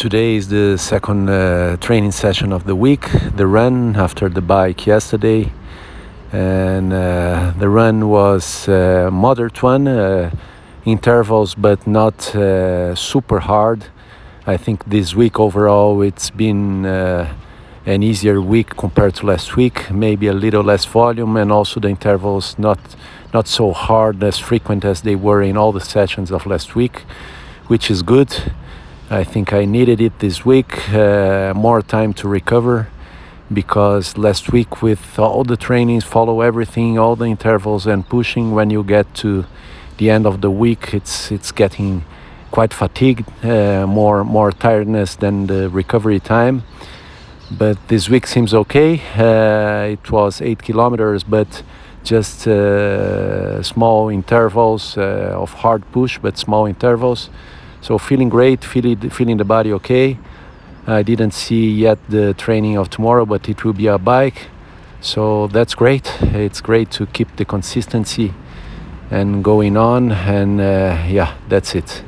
Today is the second uh, training session of the week. The run after the bike yesterday, and uh, the run was uh, moderate one, uh, intervals, but not uh, super hard. I think this week overall it's been uh, an easier week compared to last week. Maybe a little less volume, and also the intervals not not so hard as frequent as they were in all the sessions of last week, which is good. I think I needed it this week, uh, more time to recover because last week with all the trainings, follow everything, all the intervals and pushing when you get to the end of the week, it's it's getting quite fatigued, uh, more more tiredness than the recovery time. But this week seems okay. Uh, it was eight kilometers, but just uh, small intervals uh, of hard push, but small intervals. So feeling great, feeling feeling the body okay. I didn't see yet the training of tomorrow, but it will be a bike. So that's great. It's great to keep the consistency and going on. And uh, yeah, that's it.